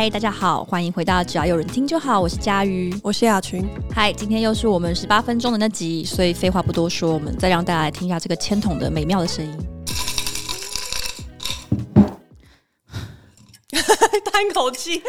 嗨，大家好，欢迎回到只要有人听就好，我是佳瑜，我是雅群。嗨，今天又是我们十八分钟的那集，所以废话不多说，我们再让大家来听一下这个签筒的美妙的声音。叹口气，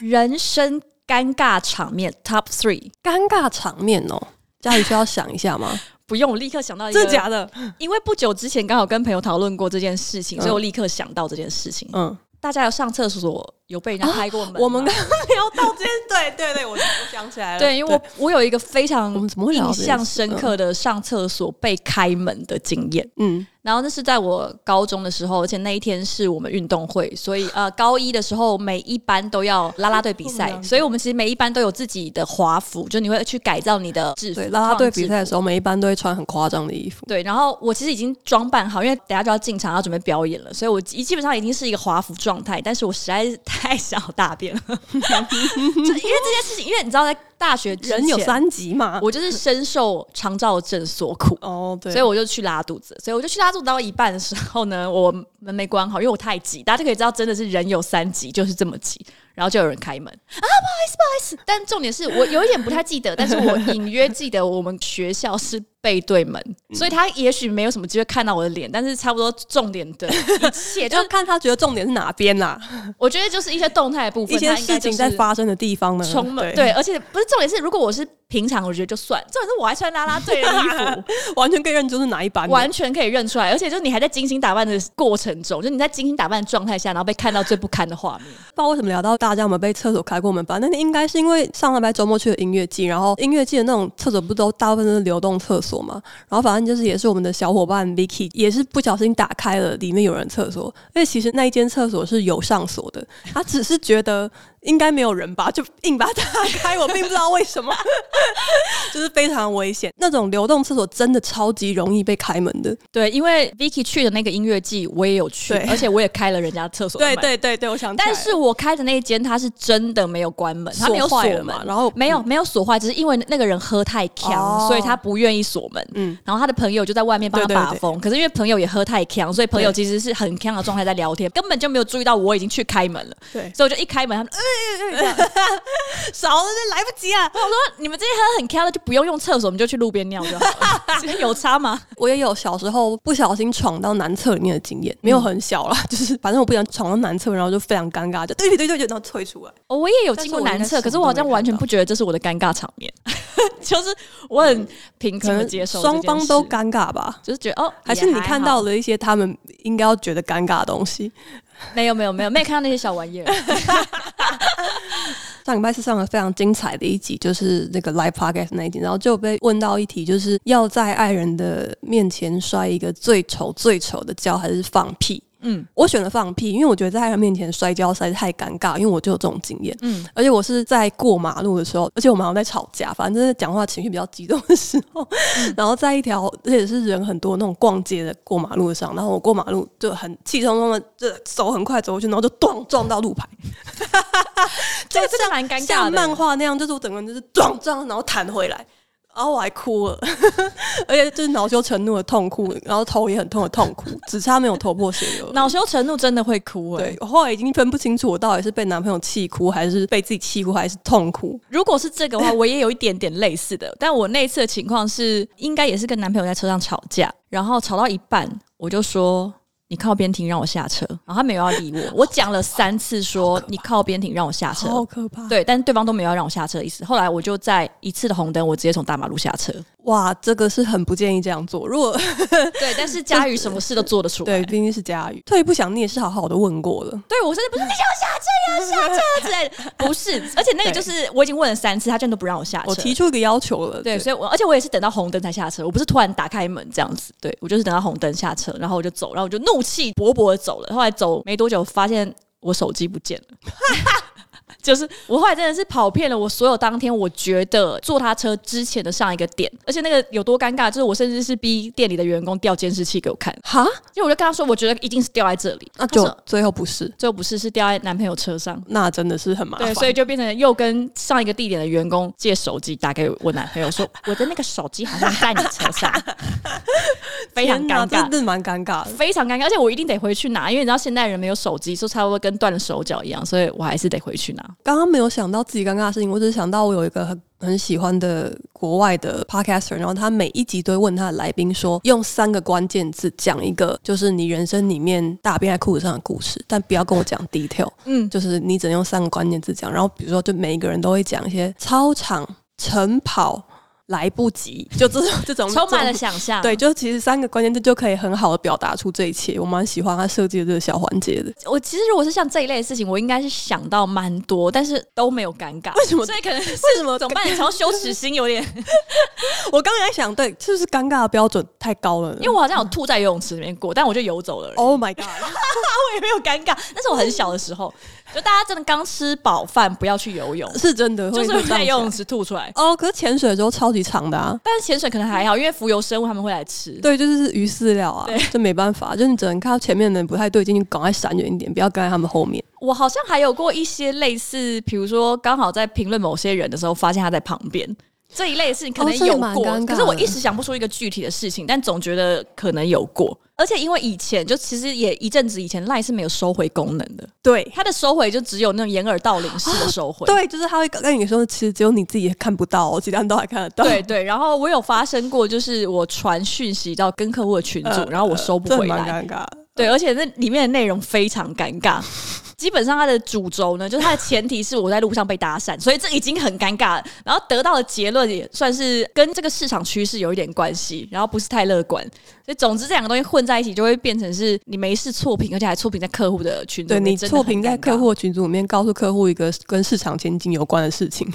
人生尴尬场面 Top Three，尴尬场面哦，佳瑜需要想一下吗？不用，我立刻想到一个，真的假的？因为不久之前刚好跟朋友讨论过这件事情，嗯、所以我立刻想到这件事情。嗯。大家要上厕所有被人家开过门吗？我们刚刚聊到这件，对对对，我我想起来了。对，因为我我有一个非常印象深刻的上厕所被开门的经验。嗯。然后那是在我高中的时候，而且那一天是我们运动会，所以呃，高一的时候每一班都要啦啦队比赛，所以我们其实每一班都有自己的华服，就你会去改造你的制服。啦啦队比赛的时候，每一班都会穿很夸张的衣服。对，然后我其实已经装扮好，因为等下就要进场要准备表演了，所以我基基本上已经是一个华服状态，但是我实在是太小大便了，因为这件事情，因为你知道在。大学人有三急嘛，我就是深受肠燥症所苦。哦，对，所以我就去拉肚子，所以我就去拉肚子到一半的时候呢，我门没关好，因为我太急，大家就可以知道真的是人有三急，就是这么急，然后就有人开门。啊，不好意思，不好意思，但重点是我有一点不太记得，但是我隐约记得我们学校是。背对门，所以他也许没有什么机会看到我的脸，但是差不多重点的 一切，就看他觉得重点是哪边啦。我觉得就是一些动态的部分，一些事情在发生的地方呢。充满对，而且不是重点是，如果我是。平常我觉得就算，重点是我还穿啦啦队的衣服，完全可以认出是哪一班，完全可以认出来。而且就是你还在精心打扮的过程中，就你在精心打扮的状态下，然后被看到最不堪的画面。不知道为什么聊到大家有没有被厕所开过门吧？那应该是因为上礼拜周末去了音乐季，然后音乐季的那种厕所不都大部分都是流动厕所锁嘛？然后反正就是也是我们的小伙伴 Vicky 也是不小心打开了里面有人厕所，因为其实那一间厕所是有上锁的，他只是觉得。应该没有人吧，就硬把它打开。我并不知道为什么，就是非常危险。那种流动厕所真的超级容易被开门的。对，因为 Vicky 去的那个音乐季，我也有去，而且我也开了人家厕所。对对对对，我想。但是我开的那一间，它是真的没有关门，它没有锁门，然后没有没有锁坏，只是因为那个人喝太锵，所以他不愿意锁门。嗯，然后他的朋友就在外面帮他把风。可是因为朋友也喝太锵，所以朋友其实是很锵的状态在聊天，根本就没有注意到我已经去开门了。对，所以我就一开门，他们。少了就来不及啊！我说你们这些喝很开的就不用用厕所，我们就去路边尿就好了。有差吗？我也有小时候不小心闯到男厕里面的经验，没有很小啦，就是反正我不想闯到男厕，然后就非常尴尬，就对对对对，然后退出来。哦，我也有经过男厕，可是我好像完全不觉得这是我的尴尬场面，就是我很平静的接受，双方都尴尬吧，就是觉得哦，还是你看到了一些他们应该要觉得尴尬的东西。没有没有没有没有看到那些小玩意儿。上礼拜是上了非常精彩的一集，就是那个 live podcast 那一集，然后就被问到一题，就是要在爱人的面前摔一个最丑最丑的跤，还是放屁？嗯，我选了放屁，因为我觉得在他面前摔跤实在是太尴尬，因为我就有这种经验。嗯，而且我是在过马路的时候，而且我们好像在吵架，反正讲话情绪比较激动的时候，嗯、然后在一条而且是人很多那种逛街的过马路上，然后我过马路就很气冲冲的，就走很快走过去，然后就咚撞到路牌，这个真的蛮尴尬的，像漫画那样，就是我整个人就是撞撞，然后弹回来。然后我还哭了，而且就是恼羞成怒的痛哭，然后头也很痛的痛哭，只差没有头破血流。恼羞成怒真的会哭！对，我后来已经分不清楚我到底是被男朋友气哭，还是被自己气哭，还是痛哭。如果是这个的话，我也有一点点类似的，但我那次的情况是，应该也是跟男朋友在车上吵架，然后吵到一半，我就说。你靠边停，让我下车。然后他没有要理我，我讲了三次说你靠边停，让我下车。好可怕。对，但是对方都没有要让我下车的意思。后来我就在一次的红灯，我直接从大马路下车。哇，这个是很不建议这样做。如果 对，但是佳宇什么事都做得出来。对，毕竟是佳宇。退一步想，你也是好好的问过了。对，我甚至不是你要下车要，下车之类的，不是。而且那个 就是我已经问了三次，他居然都不让我下车。我提出一个要求了。对，所以我而且我也是等到红灯才下车，我不是突然打开门这样子。对，我就是等到红灯下车，然后我就走，然后我就怒气勃勃的走了。后来走没多久，发现我手机不见了。就是我后来真的是跑遍了我所有当天我觉得坐他车之前的上一个点，而且那个有多尴尬，就是我甚至是逼店里的员工调监视器给我看。哈，因为我就跟他说，我觉得一定是掉在这里，那就最后不是，最后不是，是掉在男朋友车上，那真的是很麻烦。对，所以就变成又跟上一个地点的员工借手机打给我男朋友 说，我的那个手机好像在你车上，非常尴尬，真的蛮尴尬，非常尴尬，而且我一定得回去拿，因为你知道现代人没有手机，就差不多跟断了手脚一样，所以我还是得回去拿。刚刚没有想到自己尴尬的事情，我只是想到我有一个很很喜欢的国外的 podcaster，然后他每一集都会问他的来宾说，用三个关键字讲一个就是你人生里面大便在裤子上的故事，但不要跟我讲 detail，嗯，就是你只能用三个关键字讲，然后比如说就每一个人都会讲一些操场晨跑。来不及，就这种 这种充满了想象。对，就其实三个关键字就可以很好的表达出这一切。我蛮喜欢他设计的这个小环节的。我其实如果是像这一类的事情，我应该是想到蛮多，但是都没有尴尬。为什么？所以可能为什么？怎么办？你从羞耻心有点。我刚才想，对，就是尴尬的标准太高了。因为我好像有吐在游泳池里面过，但我就游走了。Oh my god！我也没有尴尬，但是我很小的时候。就大家真的刚吃饱饭，不要去游泳，是真的，就是会在游泳池吐出来。哦，可是潜水的时候超级长的啊，但是潜水可能还好，因为浮游生物他们会来吃。对，就是鱼饲料啊，这没办法，就是你只能看到前面的人不太对劲，你赶快闪远一点，不要跟在他们后面。我好像还有过一些类似，比如说刚好在评论某些人的时候，发现他在旁边。这一类的事情可能有过，哦、可是我一时想不出一个具体的事情，但总觉得可能有过。而且因为以前就其实也一阵子以前赖是没有收回功能的，对，它的收回就只有那种掩耳盗铃式的收回，对，就是他会跟你说，其实只有你自己也看不到，其他人都还看得到。对对，然后我有发生过，就是我传讯息到跟客户的群组，呃、然后我收不回来，蛮尴尬。对，而且那里面的内容非常尴尬。基本上它的主轴呢，就是它的前提是我在路上被搭讪，所以这已经很尴尬了。然后得到的结论也算是跟这个市场趋势有一点关系，然后不是太乐观。所以总之这两个东西混在一起，就会变成是你没事错评，而且还错评在客户的群组。对，你错评在客户群组里面，告诉客户一个跟市场前景有关的事情，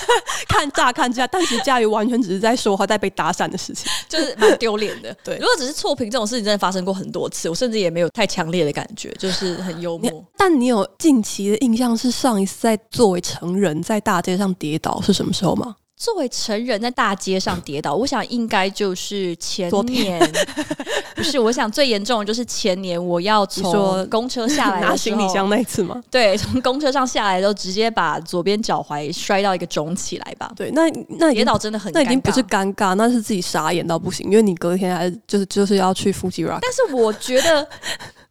看乍看之下，但是佳瑜完全只是在说他在被搭讪的事情，就是蛮丢脸的。对，如果只是错评这种事情，真的发生过很多次，我甚至也没有太强烈的感觉，就是很幽默。但你有。近期的印象是上一次在作为成人在大街上跌倒是什么时候吗？作为成人在大街上跌倒，我想应该就是前年，不是？我想最严重的就是前年，我要从公车下来拿行李箱那一次吗？对，从公车上下来都直接把左边脚踝摔到一个肿起来吧。对，那那跌倒真的很那已经不是尴尬，那是自己傻眼到不行，因为你隔天还是就是就是要去 Fuji Rock。但是我觉得。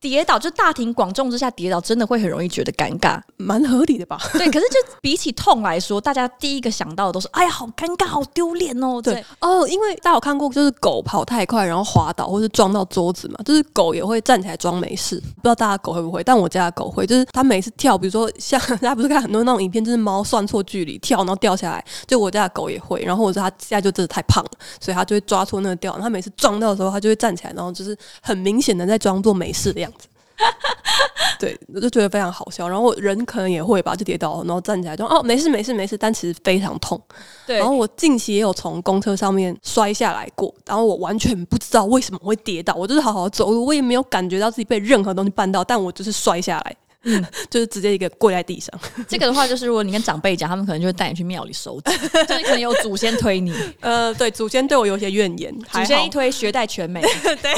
跌倒就大庭广众之下跌倒，真的会很容易觉得尴尬，蛮合理的吧？对，可是就比起痛来说，大家第一个想到的都是，哎呀，好尴尬，好丢脸哦。对哦，因为大家有看过，就是狗跑太快然后滑倒或是撞到桌子嘛，就是狗也会站起来装没事。不知道大家狗会不会？但我家的狗会，就是它每次跳，比如说像 大家不是看很多那种影片，就是猫算错距离跳，然后掉下来，就我家的狗也会。然后我说它现在就真的太胖了，所以它就会抓错那个掉。它每次撞到的时候，它就会站起来，然后就是很明显的在装作没事的样子。对，我就觉得非常好笑。然后人可能也会吧，就跌倒，然后站起来就哦，没事没事没事，但其实非常痛。对，然后我近期也有从公车上面摔下来过，然后我完全不知道为什么会跌倒，我就是好好走路，我也没有感觉到自己被任何东西绊到，但我就是摔下来，嗯，就是直接一个跪在地上。这个的话，就是如果你跟长辈讲，他们可能就会带你去庙里收纸，就是可能有祖先推你。呃，对，祖先对我有些怨言，祖先一推，学带全美。对。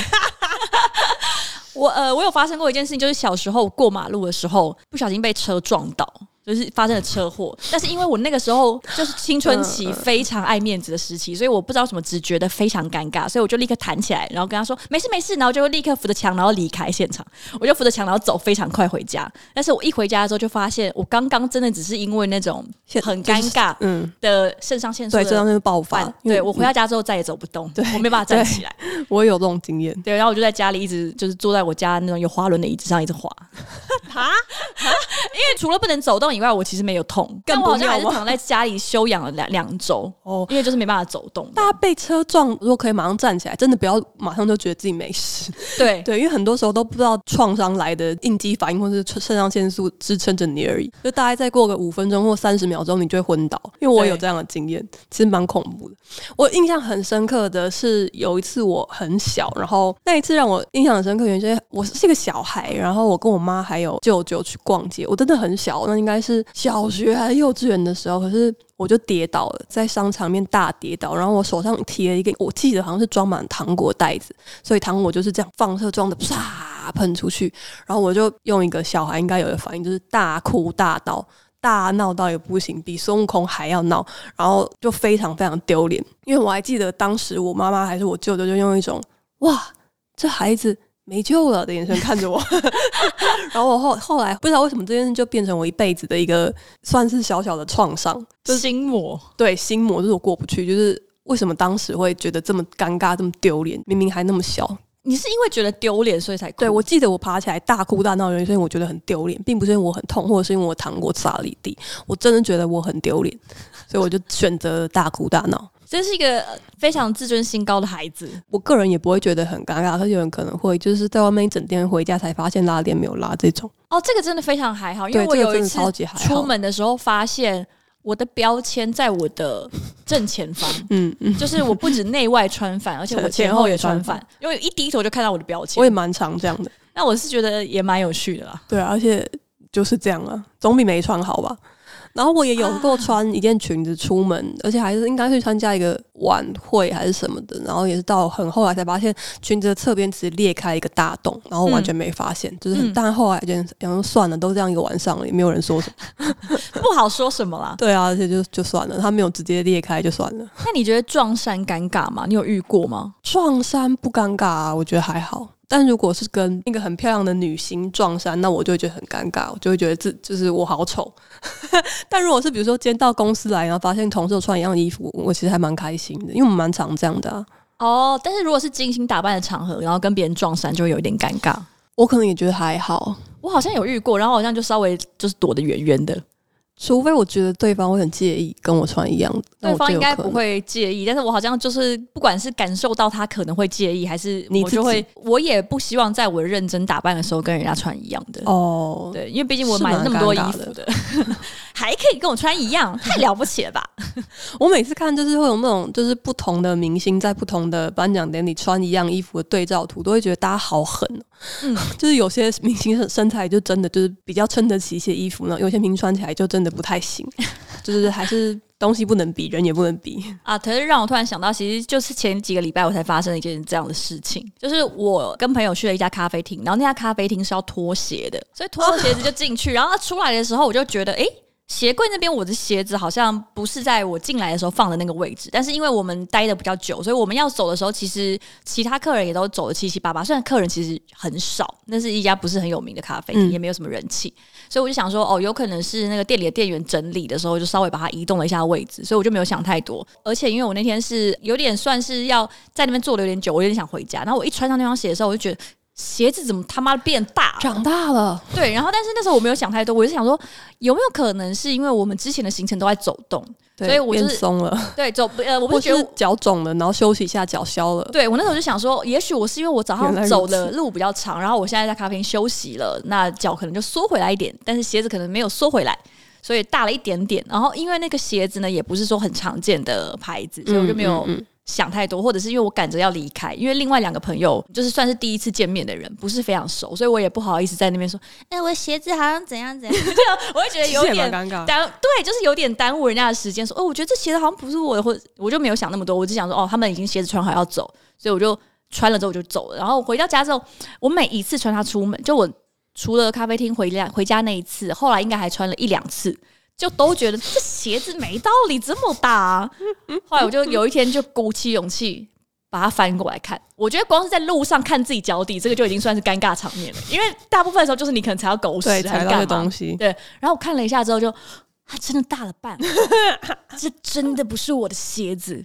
我呃，我有发生过一件事情，就是小时候过马路的时候，不小心被车撞到。就是发生了车祸，但是因为我那个时候就是青春期非常爱面子的时期，所以我不知道什么，只觉得非常尴尬，所以我就立刻弹起来，然后跟他说没事没事，然后就立刻扶着墙，然后离开现场。我就扶着墙，然后走非常快回家。但是我一回家的时候，就发现我刚刚真的只是因为那种很尴尬嗯的肾上腺素对肾上腺素爆发。对，我回到家之后再也走不动，对我没办法站起来。我有这种经验。对，然后我就在家里一直就是坐在我家那种有滑轮的椅子上一直滑。啊啊！因为除了不能走动以外，我其实没有痛，但我好像还是躺在家里休养了两两周哦，因为就是没办法走动。大家被车撞，如果可以马上站起来，真的不要马上就觉得自己没事。对对，因为很多时候都不知道创伤来的应激反应，或是肾上腺素支撑着你而已。就大概再过个五分钟或三十秒钟，你就会昏倒。因为我有这样的经验，其实蛮恐怖的。我印象很深刻的是有一次我很小，然后那一次让我印象很深刻，原因是我是一个小孩，然后我跟我妈还有舅舅去逛街，我真的很小，那应该。是小学还是幼稚园的时候，可是我就跌倒了，在商场面大跌倒，然后我手上提了一个，我记得好像是装满糖果袋子，所以糖果就是这样放射状的啪喷出去，然后我就用一个小孩应该有的反应，就是大哭大闹。大闹到也不行，比孙悟空还要闹，然后就非常非常丢脸。因为我还记得当时我妈妈还是我舅舅，就用一种“哇，这孩子没救了”的眼神看着我。然后我后后来不知道为什么这件事就变成我一辈子的一个算是小小的创伤，就是心魔。对，心魔就是我过不去，就是为什么当时会觉得这么尴尬、这么丢脸？明明还那么小。你是因为觉得丢脸，所以才哭？对，我记得我爬起来大哭大闹，原因是因为我觉得很丢脸，并不是因为我很痛，或者是因为我糖果洒了一地。我真的觉得我很丢脸，所以我就选择大哭大闹。真是一个非常自尊心高的孩子。我个人也不会觉得很尴尬，可是有人可能会，就是在外面一整天回家才发现拉链没有拉这种。哦，这个真的非常还好，因为我有一次出门的时候发现。我的标签在我的正前方，嗯嗯，就是我不止内外穿反，而且我前后也穿反，因为一低头就看到我的标签。我也蛮常这样的，那我是觉得也蛮有趣的啦。对啊，而且就是这样啊，总比没穿好吧。然后我也有过穿一件裙子出门，啊、而且还是应该去参加一个晚会还是什么的。然后也是到很后来才发现，裙子的侧边只是裂开一个大洞，然后完全没发现。嗯、就是很，但后来就然后算了，都这样一个晚上了，也没有人说什么，不好说什么啦。对啊，而且就就算了，他没有直接裂开就算了。那你觉得撞衫尴尬吗？你有遇过吗？撞衫不尴尬啊，我觉得还好。但如果是跟一个很漂亮的女星撞衫，那我就会觉得很尴尬，我就会觉得这就是我好丑。但如果是比如说今天到公司来，然后发现同事穿一样的衣服，我其实还蛮开心的，因为我们蛮常这样的。哦，但是如果是精心打扮的场合，然后跟别人撞衫，就会有一点尴尬。我可能也觉得还好，我好像有遇过，然后好像就稍微就是躲得远远的。除非我觉得对方会很介意跟我穿一样的，对方应该不会介意。但是我好像就是不管是感受到他可能会介意，还是你就会，我也不希望在我认真打扮的时候跟人家穿一样的哦。对，因为毕竟我买了那么多衣服的，还可以跟我穿一样，太了不起了吧？我每次看就是会有那种就是不同的明星在不同的颁奖典礼穿一样衣服的对照图，都会觉得大家好狠。嗯，就是有些明星身材就真的就是比较撑得起一些衣服呢，有些明星穿起来就真的不太行，就是还是东西不能比，人也不能比啊。可是让我突然想到，其实就是前几个礼拜我才发生了一件这样的事情，就是我跟朋友去了一家咖啡厅，然后那家咖啡厅是要脱鞋的，所以脱了鞋子就进去，然后他出来的时候我就觉得，哎、欸。鞋柜那边，我的鞋子好像不是在我进来的时候放的那个位置。但是因为我们待的比较久，所以我们要走的时候，其实其他客人也都走的七七八八。虽然客人其实很少，那是一家不是很有名的咖啡厅，也没有什么人气。所以我就想说，哦，有可能是那个店里的店员整理的时候，就稍微把它移动了一下位置，所以我就没有想太多。而且因为我那天是有点算是要在那边坐的有点久，我有点想回家。然后我一穿上那双鞋的时候，我就觉得。鞋子怎么他妈变大，长大了？对，然后但是那时候我没有想太多，我就想说有没有可能是因为我们之前的行程都在走动，所以我就变松了。对，走呃，我不是觉得脚肿了，然后休息一下脚消了。对，我那时候就想说，也许我是因为我早上走的路比较长，然后我现在在咖啡厅休息了，那脚可能就缩回来一点，但是鞋子可能没有缩回来，所以大了一点点。然后因为那个鞋子呢，也不是说很常见的牌子，所以我就没有。想太多，或者是因为我赶着要离开，因为另外两个朋友就是算是第一次见面的人，不是非常熟，所以我也不好意思在那边说，哎、欸，我的鞋子好像怎样怎样，这样我会觉得有点尴尬。对，就是有点耽误人家的时间。说，哦，我觉得这鞋子好像不是我的，或者我就没有想那么多，我只想说，哦，他们已经鞋子穿好要走，所以我就穿了之后我就走了。然后回到家之后，我每一次穿它出门，就我除了咖啡厅回家回家那一次，后来应该还穿了一两次。就都觉得这鞋子没道理这么大啊，后来我就有一天就鼓起勇气把它翻过来看。我觉得光是在路上看自己脚底，这个就已经算是尴尬场面了。因为大部分的时候就是你可能踩到狗屎，踩到的东西。对，然后我看了一下之后就。它真的大了半，这真的不是我的鞋子，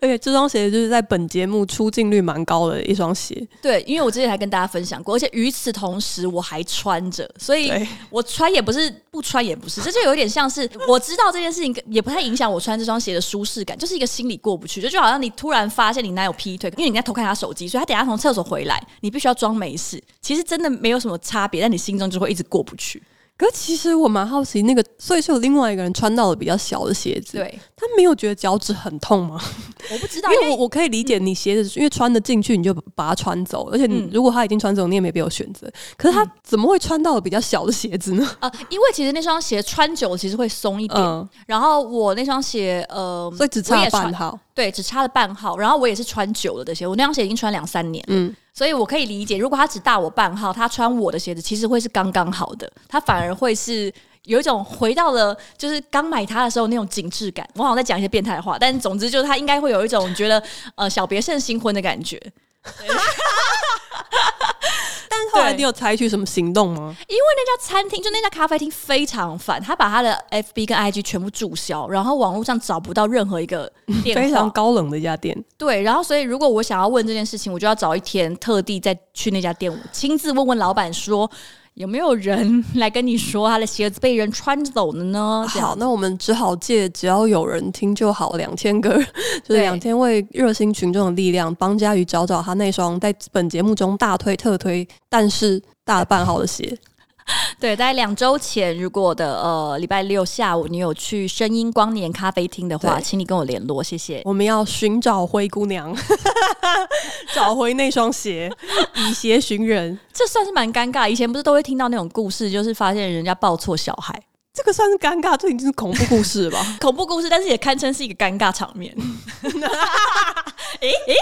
而且这双鞋就是在本节目出镜率蛮高的一双鞋。对，因为我之前还跟大家分享过，而且与此同时我还穿着，所以我穿也不是，不穿也不是，这就有点像是我知道这件事情也不太影响我穿这双鞋的舒适感，就是一个心理过不去，就就好像你突然发现你男友劈腿，因为你在偷看他手机，所以他等下从厕所回来，你必须要装没事，其实真的没有什么差别，但你心中就会一直过不去。可其实我蛮好奇，那个所以是有另外一个人穿到了比较小的鞋子，对，他没有觉得脚趾很痛吗？我不知道，因为我我可以理解你鞋子，因为穿得进去你就把它穿走，而且你如果他已经穿走，你也没别有选择。可是他怎么会穿到了比较小的鞋子呢？啊，因为其实那双鞋穿久了其实会松一点，然后我那双鞋呃，所以只差半号，对，只差了半号。然后我也是穿久了的鞋，我那双鞋已经穿两三年，嗯。所以，我可以理解，如果他只大我半号，他穿我的鞋子其实会是刚刚好的，他反而会是有一种回到了就是刚买它的时候那种紧致感。我好像在讲一些变态话，但总之就是他应该会有一种觉得呃小别胜新婚的感觉。但是后来你有采取什么行动吗？因为那家餐厅就那家咖啡厅非常烦，他把他的 FB 跟 IG 全部注销，然后网络上找不到任何一个店，非常高冷的一家店。对，然后所以如果我想要问这件事情，我就要找一天特地再去那家店，亲自问问老板说。有没有人来跟你说他的鞋子被人穿走了呢？好，那我们只好借只要有人听就好，两千个 就是两千位热心群众的力量，帮佳瑜找找他那双在本节目中大推特推，但是大了半号的鞋。对，大概两周前，如果的呃礼拜六下午你有去声音光年咖啡厅的话，请你跟我联络，谢谢。我们要寻找灰姑娘，找回那双鞋，以鞋寻人，这算是蛮尴尬。以前不是都会听到那种故事，就是发现人家抱错小孩，这个算是尴尬，这已经是恐怖故事吧？恐怖故事，但是也堪称是一个尴尬场面。诶诶。